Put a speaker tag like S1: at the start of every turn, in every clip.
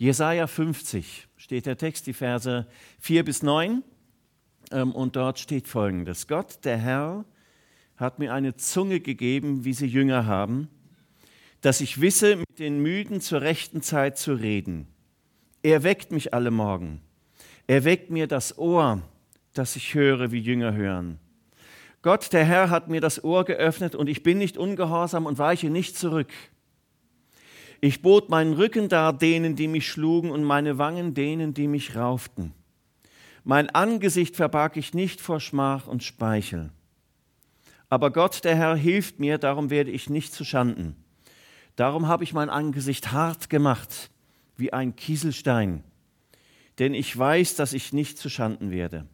S1: Jesaja 50 steht der Text, die Verse 4 bis 9. Ähm, und dort steht folgendes: Gott, der Herr, hat mir eine Zunge gegeben, wie sie Jünger haben, dass ich wisse, mit den Müden zur rechten Zeit zu reden. Er weckt mich alle Morgen. Er weckt mir das Ohr, dass ich höre, wie Jünger hören. Gott, der Herr, hat mir das Ohr geöffnet und ich bin nicht ungehorsam und weiche nicht zurück. Ich bot meinen Rücken dar denen, die mich schlugen, und meine Wangen denen, die mich rauften. Mein Angesicht verbarg ich nicht vor Schmach und Speichel. Aber Gott, der Herr, hilft mir, darum werde ich nicht zu Schanden. Darum habe ich mein Angesicht hart gemacht, wie ein Kieselstein, denn ich weiß, dass ich nicht zu Schanden werde.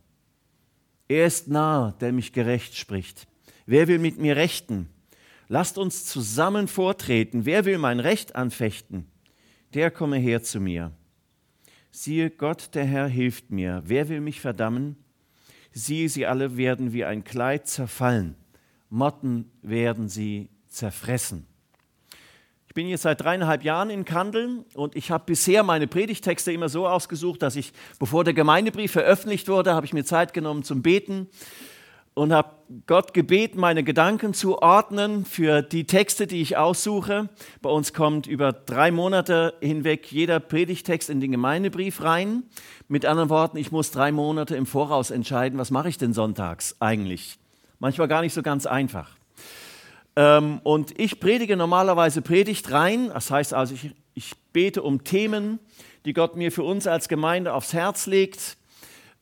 S1: Er ist nah, der mich gerecht spricht. Wer will mit mir rechten? Lasst uns zusammen vortreten. Wer will mein Recht anfechten? Der komme her zu mir. Siehe, Gott, der Herr, hilft mir. Wer will mich verdammen? Siehe, sie alle werden wie ein Kleid zerfallen. Motten werden sie zerfressen. Ich bin jetzt seit dreieinhalb Jahren in Kandeln und ich habe bisher meine Predigtexte immer so ausgesucht, dass ich, bevor der Gemeindebrief veröffentlicht wurde, habe ich mir Zeit genommen zum Beten und habe Gott gebeten, meine Gedanken zu ordnen für die Texte, die ich aussuche. Bei uns kommt über drei Monate hinweg jeder Predigtext in den Gemeindebrief rein. Mit anderen Worten, ich muss drei Monate im Voraus entscheiden, was mache ich denn sonntags eigentlich. Manchmal gar nicht so ganz einfach. Ähm, und ich predige normalerweise Predigt rein. Das heißt also, ich, ich bete um Themen, die Gott mir für uns als Gemeinde aufs Herz legt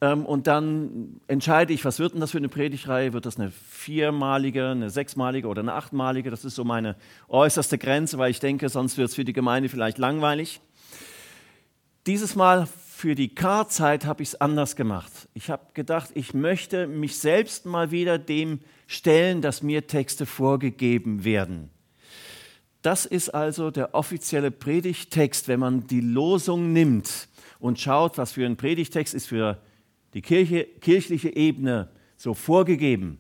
S1: ähm, und dann entscheide ich, was wird denn das für eine Predigreihe? Wird das eine viermalige, eine sechsmalige oder eine achtmalige? Das ist so meine äußerste Grenze, weil ich denke, sonst wird es für die Gemeinde vielleicht langweilig. Dieses Mal für die K-Zeit habe ich es anders gemacht. Ich habe gedacht, ich möchte mich selbst mal wieder dem stellen, dass mir Texte vorgegeben werden. Das ist also der offizielle Predigtext, wenn man die Losung nimmt und schaut, was für ein Predigtext ist für die Kirche, kirchliche Ebene so vorgegeben.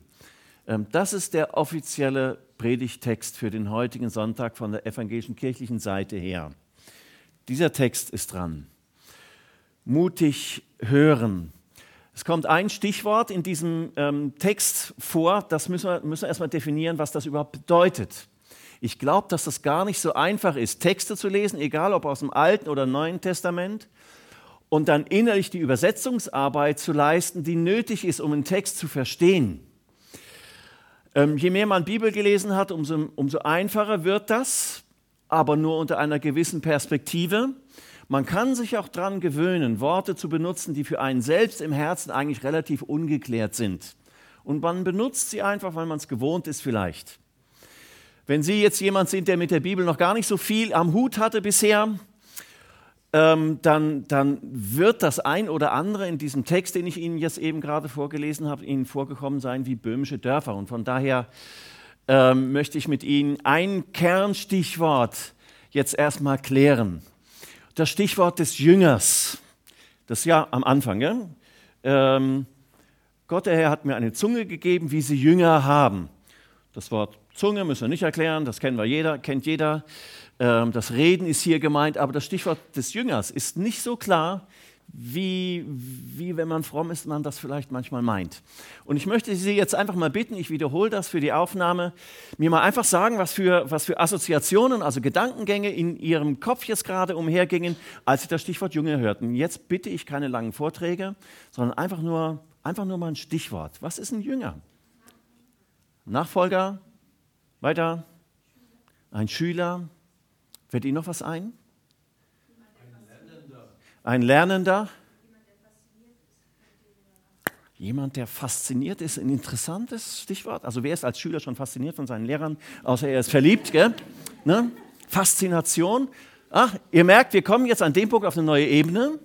S1: Ähm, das ist der offizielle Predigtext für den heutigen Sonntag von der evangelischen kirchlichen Seite her. Dieser Text ist dran. Mutig hören. Es kommt ein Stichwort in diesem ähm, Text vor, das müssen wir, müssen wir erstmal definieren, was das überhaupt bedeutet. Ich glaube, dass das gar nicht so einfach ist, Texte zu lesen, egal ob aus dem Alten oder Neuen Testament, und dann innerlich die Übersetzungsarbeit zu leisten, die nötig ist, um einen Text zu verstehen. Ähm, je mehr man Bibel gelesen hat, umso, umso einfacher wird das, aber nur unter einer gewissen Perspektive. Man kann sich auch daran gewöhnen, Worte zu benutzen, die für einen selbst im Herzen eigentlich relativ ungeklärt sind. Und man benutzt sie einfach, weil man es gewohnt ist vielleicht. Wenn Sie jetzt jemand sind, der mit der Bibel noch gar nicht so viel am Hut hatte bisher, ähm, dann, dann wird das ein oder andere in diesem Text, den ich Ihnen jetzt eben gerade vorgelesen habe, Ihnen vorgekommen sein wie böhmische Dörfer. Und von daher ähm, möchte ich mit Ihnen ein Kernstichwort jetzt erstmal klären. Das Stichwort des Jüngers. Das ja am Anfang. Gell? Ähm, Gott, der Herr, hat mir eine Zunge gegeben, wie sie Jünger haben. Das Wort Zunge müssen wir nicht erklären, das kennen wir jeder, kennt jeder. Ähm, das Reden ist hier gemeint, aber das Stichwort des Jüngers ist nicht so klar, wie, wie wenn man fromm ist, man das vielleicht manchmal meint. Und ich möchte Sie jetzt einfach mal bitten, ich wiederhole das für die Aufnahme, mir mal einfach sagen, was für, was für Assoziationen, also Gedankengänge in Ihrem Kopf jetzt gerade umhergingen, als Sie das Stichwort Jünger hörten. Jetzt bitte ich keine langen Vorträge, sondern einfach nur, einfach nur mal ein Stichwort. Was ist ein Jünger? Nachfolger? Weiter? Ein Schüler? Fällt Ihnen noch was ein? Ein Lernender. Jemand, der fasziniert ist, ein interessantes Stichwort. Also wer ist als Schüler schon fasziniert von seinen Lehrern, außer er ist verliebt, gell? Ne? Faszination. Ach, ihr merkt, wir kommen jetzt an dem Punkt auf eine neue Ebene.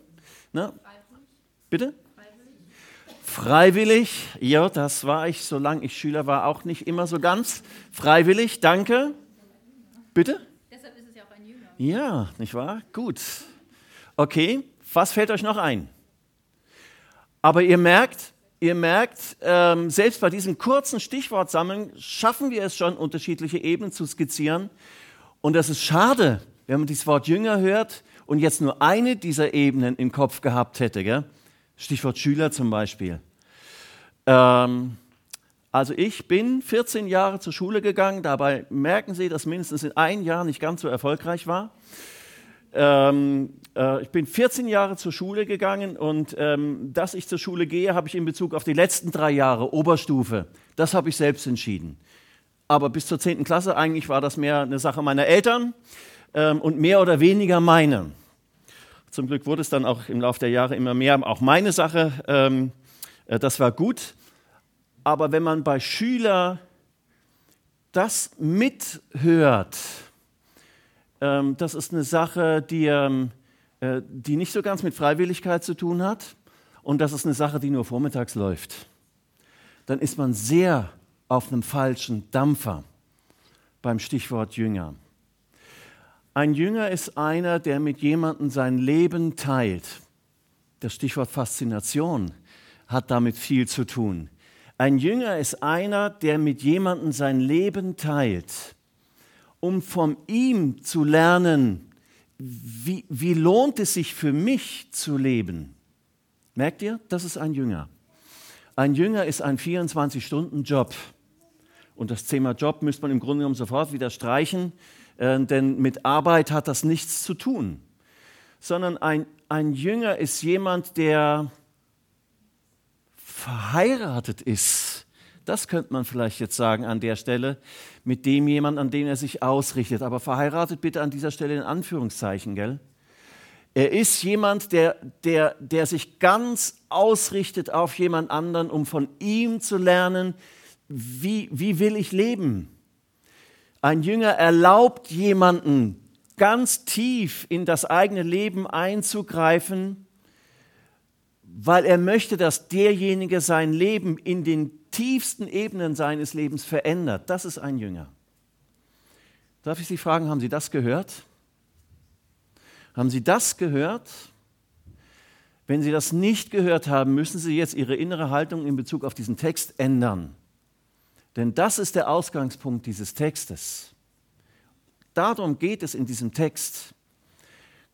S1: Ne? Bitte? Freiwillig. Ja, das war ich, solange ich Schüler war, auch nicht immer so ganz. Freiwillig, danke. Bitte? Ja, nicht wahr? Gut. Okay, was fällt euch noch ein? Aber ihr merkt, ihr merkt, ähm, selbst bei diesem kurzen Stichwortsammeln schaffen wir es schon, unterschiedliche Ebenen zu skizzieren. Und das ist schade, wenn man dieses Wort Jünger hört und jetzt nur eine dieser Ebenen im Kopf gehabt hätte, gell? Stichwort Schüler zum Beispiel. Ähm, also ich bin 14 Jahre zur Schule gegangen, dabei merken Sie, dass mindestens in einem Jahr nicht ganz so erfolgreich war. Ähm, äh, ich bin 14 Jahre zur Schule gegangen und ähm, dass ich zur Schule gehe, habe ich in Bezug auf die letzten drei Jahre Oberstufe. Das habe ich selbst entschieden. Aber bis zur 10. Klasse eigentlich war das mehr eine Sache meiner Eltern ähm, und mehr oder weniger meine. Zum Glück wurde es dann auch im Laufe der Jahre immer mehr auch meine Sache. Ähm, äh, das war gut. Aber wenn man bei Schülern das mithört, ähm, das ist eine Sache, die, ähm, äh, die nicht so ganz mit Freiwilligkeit zu tun hat und das ist eine Sache, die nur vormittags läuft, dann ist man sehr auf einem falschen Dampfer beim Stichwort Jünger. Ein Jünger ist einer, der mit jemandem sein Leben teilt. Das Stichwort Faszination hat damit viel zu tun. Ein Jünger ist einer, der mit jemandem sein Leben teilt um von ihm zu lernen, wie, wie lohnt es sich für mich zu leben. Merkt ihr, das ist ein Jünger. Ein Jünger ist ein 24-Stunden-Job. Und das Thema Job müsste man im Grunde genommen sofort wieder streichen, äh, denn mit Arbeit hat das nichts zu tun. Sondern ein, ein Jünger ist jemand, der verheiratet ist das könnte man vielleicht jetzt sagen an der Stelle, mit dem jemand, an den er sich ausrichtet. Aber verheiratet bitte an dieser Stelle in Anführungszeichen, gell? Er ist jemand, der, der, der sich ganz ausrichtet auf jemand anderen, um von ihm zu lernen, wie, wie will ich leben. Ein Jünger erlaubt jemanden ganz tief in das eigene Leben einzugreifen, weil er möchte, dass derjenige sein Leben in den tiefsten Ebenen seines Lebens verändert. Das ist ein Jünger. Darf ich Sie fragen, haben Sie das gehört? Haben Sie das gehört? Wenn Sie das nicht gehört haben, müssen Sie jetzt Ihre innere Haltung in Bezug auf diesen Text ändern. Denn das ist der Ausgangspunkt dieses Textes. Darum geht es in diesem Text.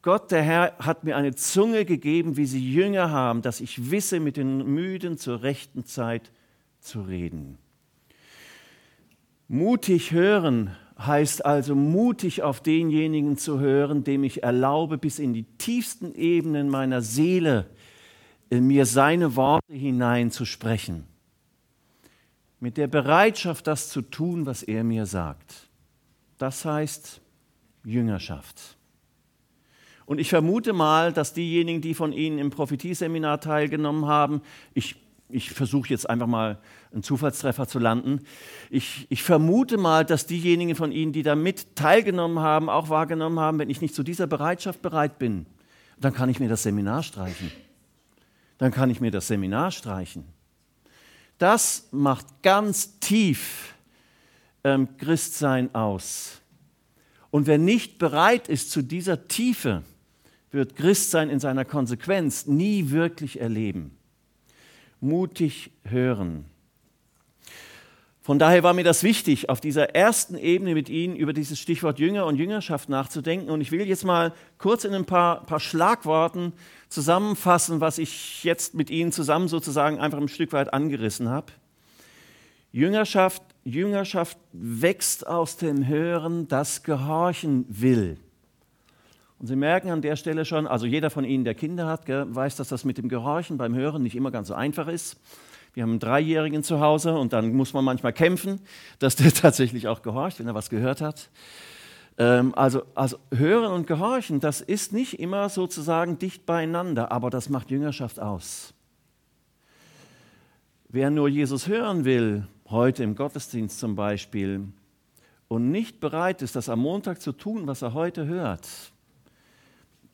S1: Gott, der Herr, hat mir eine Zunge gegeben, wie sie Jünger haben, dass ich wisse, mit den Müden zur rechten Zeit zu reden. Mutig hören heißt also mutig auf denjenigen zu hören, dem ich erlaube, bis in die tiefsten Ebenen meiner Seele in mir seine Worte hineinzusprechen. Mit der Bereitschaft, das zu tun, was er mir sagt. Das heißt Jüngerschaft. Und ich vermute mal, dass diejenigen, die von Ihnen im Prophetieseminar teilgenommen haben, ich ich versuche jetzt einfach mal einen Zufallstreffer zu landen. Ich, ich, vermute mal, dass diejenigen von Ihnen, die da mit teilgenommen haben, auch wahrgenommen haben, wenn ich nicht zu dieser Bereitschaft bereit bin, dann kann ich mir das Seminar streichen. Dann kann ich mir das Seminar streichen. Das macht ganz tief ähm, Christsein aus. Und wer nicht bereit ist zu dieser Tiefe, wird Christsein in seiner Konsequenz nie wirklich erleben mutig hören. Von daher war mir das wichtig, auf dieser ersten Ebene mit Ihnen über dieses Stichwort Jünger und Jüngerschaft nachzudenken. Und ich will jetzt mal kurz in ein paar, paar Schlagworten zusammenfassen, was ich jetzt mit Ihnen zusammen sozusagen einfach ein Stück weit angerissen habe. Jüngerschaft, Jüngerschaft wächst aus dem Hören, das gehorchen will. Und Sie merken an der Stelle schon, also jeder von Ihnen, der Kinder hat, weiß, dass das mit dem Gehorchen beim Hören nicht immer ganz so einfach ist. Wir haben einen Dreijährigen zu Hause und dann muss man manchmal kämpfen, dass der tatsächlich auch gehorcht, wenn er was gehört hat. Ähm, also, also Hören und Gehorchen, das ist nicht immer sozusagen dicht beieinander, aber das macht Jüngerschaft aus. Wer nur Jesus hören will, heute im Gottesdienst zum Beispiel, und nicht bereit ist, das am Montag zu tun, was er heute hört,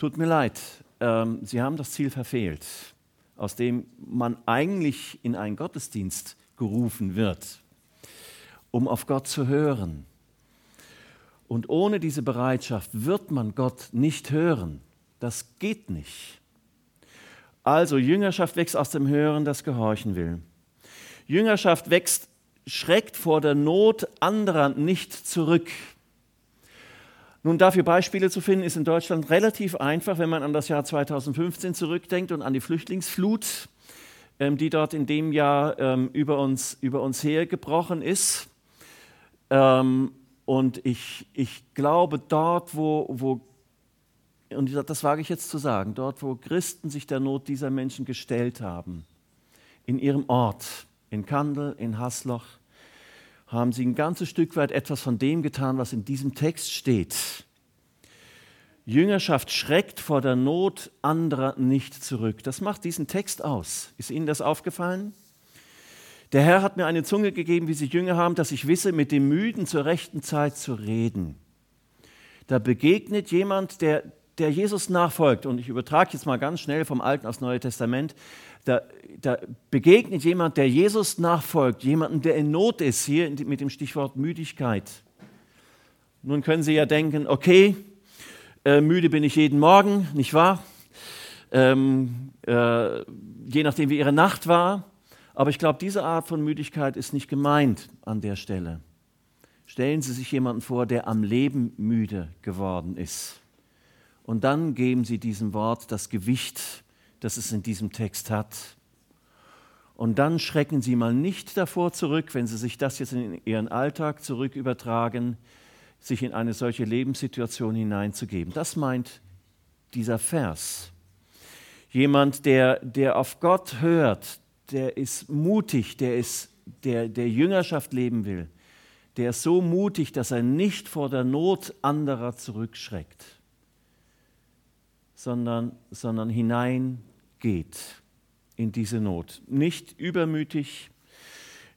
S1: Tut mir leid, ähm, Sie haben das Ziel verfehlt, aus dem man eigentlich in einen Gottesdienst gerufen wird, um auf Gott zu hören. Und ohne diese Bereitschaft wird man Gott nicht hören. Das geht nicht. Also Jüngerschaft wächst aus dem Hören, das gehorchen will. Jüngerschaft wächst, schreckt vor der Not anderer nicht zurück. Nun, dafür Beispiele zu finden, ist in Deutschland relativ einfach, wenn man an das Jahr 2015 zurückdenkt und an die Flüchtlingsflut, ähm, die dort in dem Jahr ähm, über, uns, über uns hergebrochen ist. Ähm, und ich, ich glaube, dort, wo, wo, und das wage ich jetzt zu sagen, dort, wo Christen sich der Not dieser Menschen gestellt haben, in ihrem Ort, in Kandel, in Hasloch, haben sie ein ganzes Stück weit etwas von dem getan, was in diesem Text steht. Jüngerschaft schreckt vor der Not anderer nicht zurück. Das macht diesen Text aus. Ist Ihnen das aufgefallen? Der Herr hat mir eine Zunge gegeben, wie sie Jünger haben, dass ich wisse, mit dem Müden zur rechten Zeit zu reden. Da begegnet jemand, der, der Jesus nachfolgt. Und ich übertrage jetzt mal ganz schnell vom Alten aufs Neue Testament. Da, da begegnet jemand, der Jesus nachfolgt, jemanden, der in Not ist, hier mit dem Stichwort Müdigkeit. Nun können Sie ja denken, okay, äh, müde bin ich jeden Morgen, nicht wahr? Ähm, äh, je nachdem, wie Ihre Nacht war. Aber ich glaube, diese Art von Müdigkeit ist nicht gemeint an der Stelle. Stellen Sie sich jemanden vor, der am Leben müde geworden ist. Und dann geben Sie diesem Wort das Gewicht, das es in diesem Text hat. Und dann schrecken Sie mal nicht davor zurück, wenn Sie sich das jetzt in Ihren Alltag zurück übertragen, sich in eine solche Lebenssituation hineinzugeben. Das meint dieser Vers. Jemand, der, der auf Gott hört, der ist mutig, der, ist, der, der Jüngerschaft leben will, der ist so mutig, dass er nicht vor der Not anderer zurückschreckt, sondern, sondern hineingeht in diese Not. Nicht übermütig,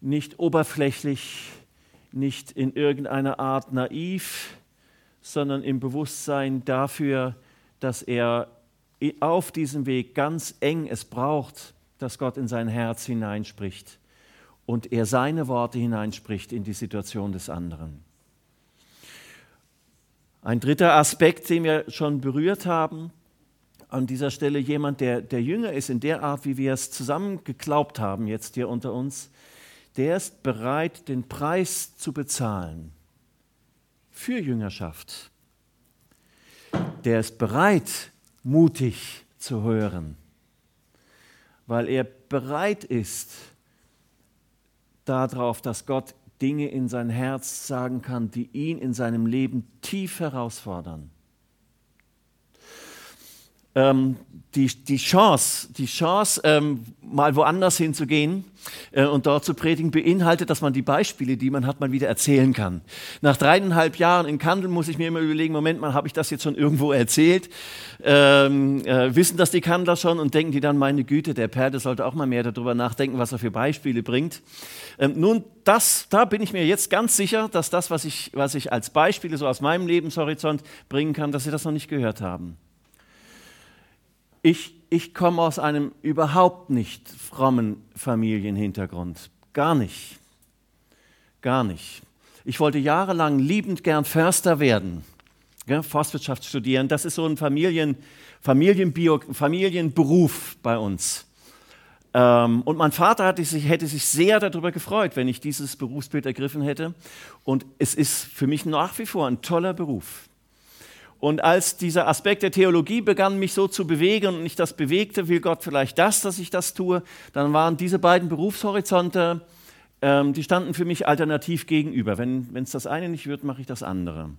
S1: nicht oberflächlich, nicht in irgendeiner Art naiv, sondern im Bewusstsein dafür, dass er auf diesem Weg ganz eng es braucht, dass Gott in sein Herz hineinspricht und er seine Worte hineinspricht in die Situation des anderen. Ein dritter Aspekt, den wir schon berührt haben, an dieser Stelle jemand, der, der jünger ist in der Art, wie wir es zusammen geglaubt haben, jetzt hier unter uns, der ist bereit, den Preis zu bezahlen für Jüngerschaft. Der ist bereit, mutig zu hören weil er bereit ist darauf, dass Gott Dinge in sein Herz sagen kann, die ihn in seinem Leben tief herausfordern ähm, die, die Chance, die Chance ähm, mal woanders hinzugehen äh, und dort zu predigen, beinhaltet, dass man die Beispiele, die man hat, mal wieder erzählen kann. Nach dreieinhalb Jahren in Kandel muss ich mir immer überlegen, Moment mal, habe ich das jetzt schon irgendwo erzählt? Ähm, äh, wissen das die Kandler schon und denken die dann, meine Güte, der Perde sollte auch mal mehr darüber nachdenken, was er für Beispiele bringt. Ähm, nun, das, da bin ich mir jetzt ganz sicher, dass das, was ich, was ich als Beispiele so aus meinem Lebenshorizont bringen kann, dass Sie das noch nicht gehört haben. Ich, ich komme aus einem überhaupt nicht frommen Familienhintergrund. Gar nicht. Gar nicht. Ich wollte jahrelang liebend gern Förster werden, ja, Forstwirtschaft studieren. Das ist so ein Familien, Familienbio, Familienberuf bei uns. Ähm, und mein Vater hatte sich, hätte sich sehr darüber gefreut, wenn ich dieses Berufsbild ergriffen hätte. Und es ist für mich nach wie vor ein toller Beruf. Und als dieser Aspekt der Theologie begann, mich so zu bewegen und ich das bewegte, will Gott vielleicht das, dass ich das tue, dann waren diese beiden Berufshorizonte, ähm, die standen für mich alternativ gegenüber. Wenn es das eine nicht wird, mache ich das andere.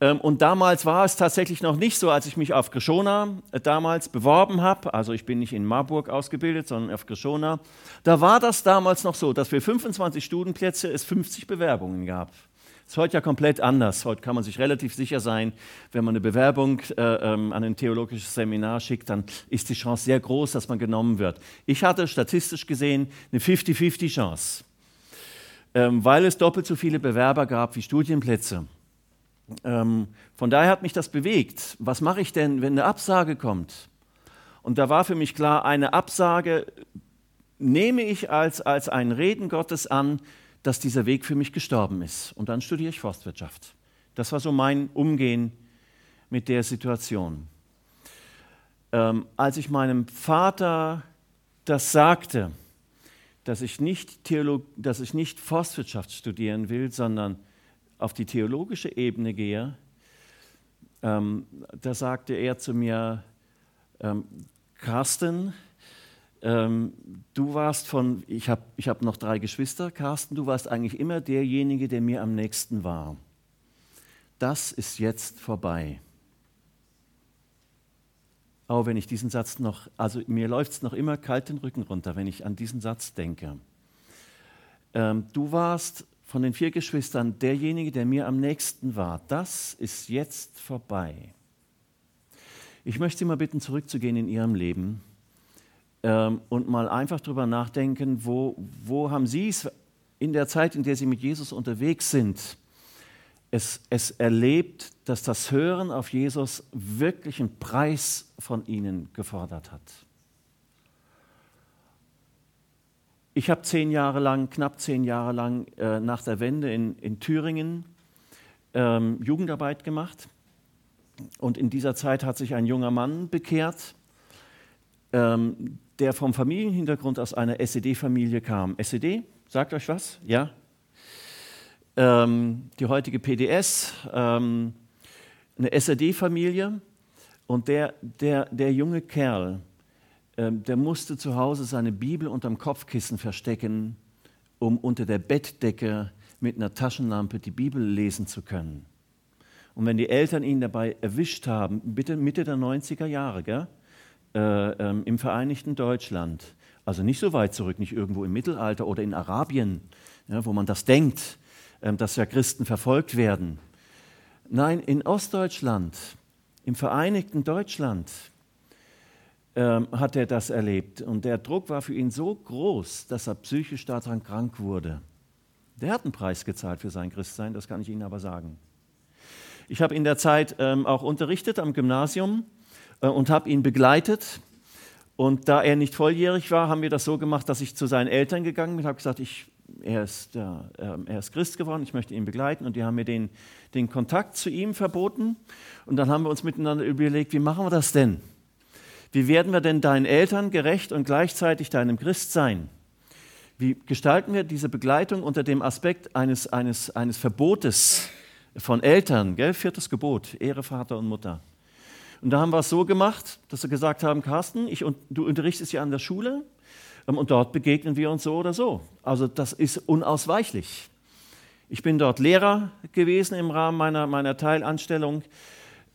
S1: Ähm, und damals war es tatsächlich noch nicht so, als ich mich auf Grishona äh, damals beworben habe, also ich bin nicht in Marburg ausgebildet, sondern auf Grishona, da war das damals noch so, dass für 25 Studienplätze es 50 Bewerbungen gab ist heute ja komplett anders. Heute kann man sich relativ sicher sein, wenn man eine Bewerbung äh, ähm, an ein theologisches Seminar schickt, dann ist die Chance sehr groß, dass man genommen wird. Ich hatte statistisch gesehen eine 50-50 Chance, ähm, weil es doppelt so viele Bewerber gab wie Studienplätze. Ähm, von daher hat mich das bewegt. Was mache ich denn, wenn eine Absage kommt? Und da war für mich klar, eine Absage nehme ich als, als ein Reden Gottes an, dass dieser Weg für mich gestorben ist. Und dann studiere ich Forstwirtschaft. Das war so mein Umgehen mit der Situation. Ähm, als ich meinem Vater das sagte, dass ich, nicht Theolog dass ich nicht Forstwirtschaft studieren will, sondern auf die theologische Ebene gehe, ähm, da sagte er zu mir, ähm, Carsten, ähm, du warst von, ich habe ich hab noch drei Geschwister, Carsten, du warst eigentlich immer derjenige, der mir am nächsten war. Das ist jetzt vorbei. Auch wenn ich diesen Satz noch, also mir läuft es noch immer kalt den Rücken runter, wenn ich an diesen Satz denke. Ähm, du warst von den vier Geschwistern derjenige, der mir am nächsten war. Das ist jetzt vorbei. Ich möchte Sie mal bitten, zurückzugehen in Ihrem Leben ähm, und mal einfach darüber nachdenken, wo, wo haben Sie es in der Zeit, in der Sie mit Jesus unterwegs sind, es, es erlebt, dass das Hören auf Jesus wirklich einen Preis von Ihnen gefordert hat. Ich habe zehn Jahre lang, knapp zehn Jahre lang äh, nach der Wende in, in Thüringen ähm, Jugendarbeit gemacht. Und in dieser Zeit hat sich ein junger Mann bekehrt, ähm, der vom Familienhintergrund aus einer SED-Familie kam. SED, sagt euch was? Ja? Ähm, die heutige PDS, ähm, eine SED-Familie. Und der, der, der junge Kerl, ähm, der musste zu Hause seine Bibel unterm Kopfkissen verstecken, um unter der Bettdecke mit einer Taschenlampe die Bibel lesen zu können. Und wenn die Eltern ihn dabei erwischt haben, bitte Mitte der 90er Jahre, gell? Äh, ähm, im Vereinigten Deutschland, also nicht so weit zurück, nicht irgendwo im Mittelalter oder in Arabien, ja, wo man das denkt, äh, dass ja Christen verfolgt werden. Nein, in Ostdeutschland, im Vereinigten Deutschland ähm, hat er das erlebt. Und der Druck war für ihn so groß, dass er psychisch daran krank wurde. Der hat einen Preis gezahlt für sein Christsein, das kann ich Ihnen aber sagen. Ich habe in der Zeit ähm, auch unterrichtet am Gymnasium und habe ihn begleitet. Und da er nicht volljährig war, haben wir das so gemacht, dass ich zu seinen Eltern gegangen bin, habe gesagt, ich, er, ist, ja, ähm, er ist Christ geworden, ich möchte ihn begleiten. Und die haben mir den, den Kontakt zu ihm verboten. Und dann haben wir uns miteinander überlegt, wie machen wir das denn? Wie werden wir denn deinen Eltern gerecht und gleichzeitig deinem Christ sein? Wie gestalten wir diese Begleitung unter dem Aspekt eines, eines, eines Verbotes von Eltern? Gell? Viertes Gebot, Ehre Vater und Mutter. Und da haben wir es so gemacht, dass wir gesagt haben, Carsten, ich, du unterrichtest ja an der Schule ähm, und dort begegnen wir uns so oder so. Also das ist unausweichlich. Ich bin dort Lehrer gewesen im Rahmen meiner, meiner Teilanstellung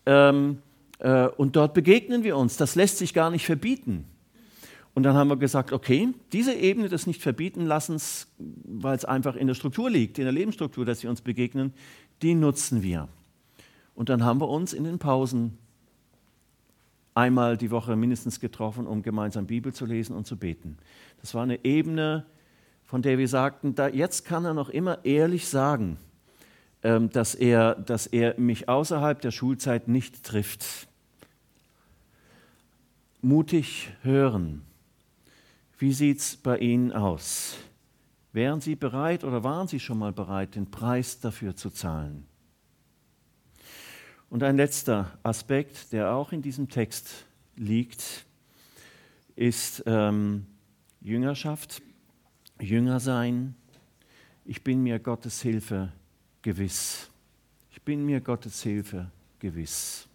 S1: ähm, äh, und dort begegnen wir uns. Das lässt sich gar nicht verbieten. Und dann haben wir gesagt, okay, diese Ebene des Nicht-Verbieten-Lassens, weil es einfach in der Struktur liegt, in der Lebensstruktur, dass sie uns begegnen, die nutzen wir. Und dann haben wir uns in den Pausen einmal die Woche mindestens getroffen, um gemeinsam Bibel zu lesen und zu beten. Das war eine Ebene, von der wir sagten, da, jetzt kann er noch immer ehrlich sagen, ähm, dass, er, dass er mich außerhalb der Schulzeit nicht trifft. Mutig hören. Wie sieht es bei Ihnen aus? Wären Sie bereit oder waren Sie schon mal bereit, den Preis dafür zu zahlen? Und ein letzter Aspekt, der auch in diesem Text liegt, ist ähm, Jüngerschaft, Jünger sein. Ich bin mir Gottes Hilfe gewiss. Ich bin mir Gottes Hilfe gewiss.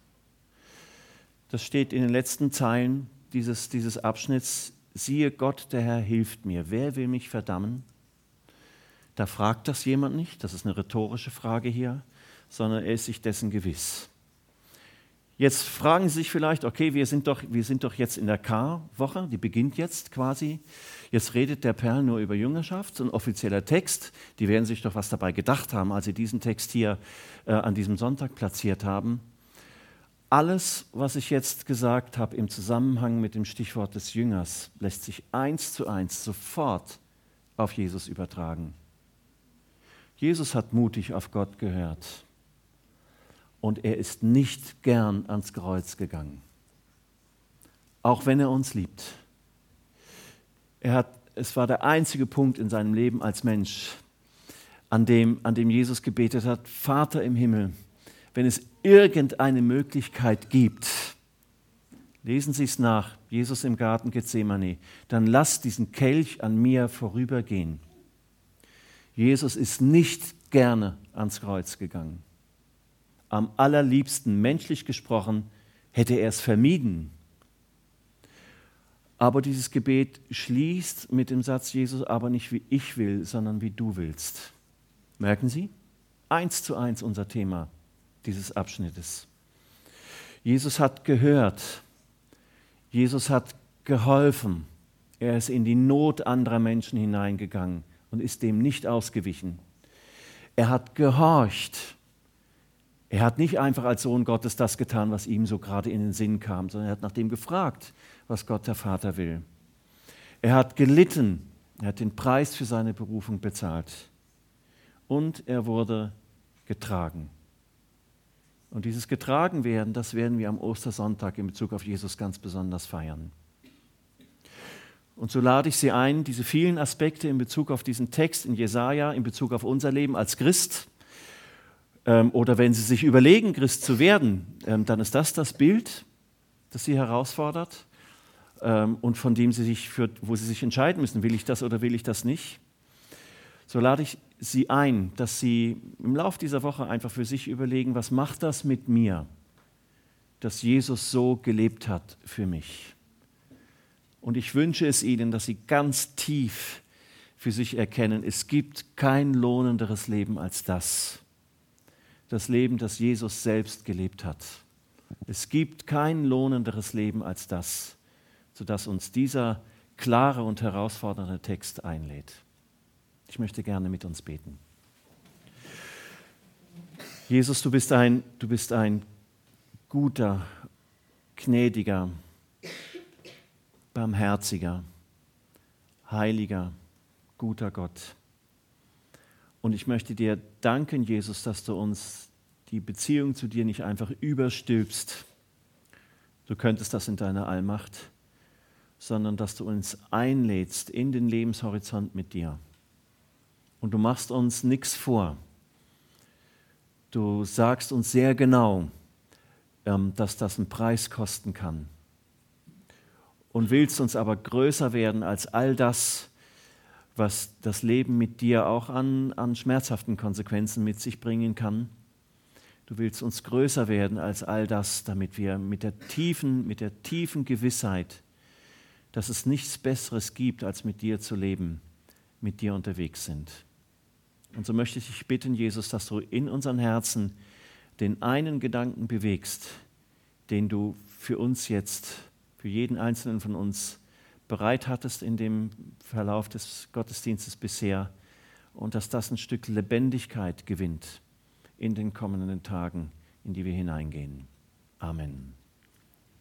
S1: Das steht in den letzten Zeilen dieses, dieses Abschnitts. Siehe Gott, der Herr hilft mir. Wer will mich verdammen? Da fragt das jemand nicht, das ist eine rhetorische Frage hier, sondern er ist sich dessen gewiss. Jetzt fragen Sie sich vielleicht, okay, wir sind doch, wir sind doch jetzt in der K-Woche, die beginnt jetzt quasi. Jetzt redet der Perl nur über Jüngerschaft, ein offizieller Text. Die werden sich doch was dabei gedacht haben, als sie diesen Text hier äh, an diesem Sonntag platziert haben. Alles, was ich jetzt gesagt habe im Zusammenhang mit dem Stichwort des Jüngers, lässt sich eins zu eins sofort auf Jesus übertragen. Jesus hat mutig auf Gott gehört und er ist nicht gern ans Kreuz gegangen, auch wenn er uns liebt. Er hat, es war der einzige Punkt in seinem Leben als Mensch, an dem, an dem Jesus gebetet hat, Vater im Himmel, wenn es irgendeine Möglichkeit gibt, lesen Sie es nach, Jesus im Garten Gethsemane, dann lass diesen Kelch an mir vorübergehen. Jesus ist nicht gerne ans Kreuz gegangen. Am allerliebsten, menschlich gesprochen, hätte er es vermieden. Aber dieses Gebet schließt mit dem Satz Jesus, aber nicht wie ich will, sondern wie du willst. Merken Sie? Eins zu eins unser Thema dieses Abschnittes. Jesus hat gehört. Jesus hat geholfen. Er ist in die Not anderer Menschen hineingegangen und ist dem nicht ausgewichen. Er hat gehorcht. Er hat nicht einfach als Sohn Gottes das getan, was ihm so gerade in den Sinn kam, sondern er hat nach dem gefragt, was Gott der Vater will. Er hat gelitten. Er hat den Preis für seine Berufung bezahlt. Und er wurde getragen. Und dieses getragen werden, das werden wir am Ostersonntag in Bezug auf Jesus ganz besonders feiern. Und so lade ich Sie ein, diese vielen Aspekte in Bezug auf diesen Text in Jesaja, in Bezug auf unser Leben als Christ, oder wenn Sie sich überlegen, Christ zu werden, ähm, dann ist das das Bild, das Sie herausfordert ähm, und von dem Sie sich für, wo Sie sich entscheiden müssen, will ich das oder will ich das nicht. So lade ich Sie ein, dass Sie im Laufe dieser Woche einfach für sich überlegen, was macht das mit mir, dass Jesus so gelebt hat für mich. Und ich wünsche es Ihnen, dass Sie ganz tief für sich erkennen, es gibt kein lohnenderes Leben als das. Das Leben, das Jesus selbst gelebt hat. Es gibt kein lohnenderes Leben als das, sodass uns dieser klare und herausfordernde Text einlädt. Ich möchte gerne mit uns beten. Jesus, du bist ein, du bist ein guter, gnädiger, barmherziger, heiliger, guter Gott. Und ich möchte dir danken, Jesus, dass du uns die Beziehung zu dir nicht einfach überstülpst. Du könntest das in deiner Allmacht, sondern dass du uns einlädst in den Lebenshorizont mit dir. Und du machst uns nichts vor. Du sagst uns sehr genau, ähm, dass das einen Preis kosten kann. Und willst uns aber größer werden als all das, was das Leben mit dir auch an, an schmerzhaften Konsequenzen mit sich bringen kann. Du willst uns größer werden als all das, damit wir mit der tiefen, mit der tiefen Gewissheit, dass es nichts Besseres gibt, als mit dir zu leben, mit dir unterwegs sind. Und so möchte ich dich bitten, Jesus, dass du in unseren Herzen den einen Gedanken bewegst, den du für uns jetzt, für jeden einzelnen von uns bereit hattest in dem Verlauf des Gottesdienstes bisher und dass das ein Stück Lebendigkeit gewinnt in den kommenden Tagen, in die wir hineingehen. Amen.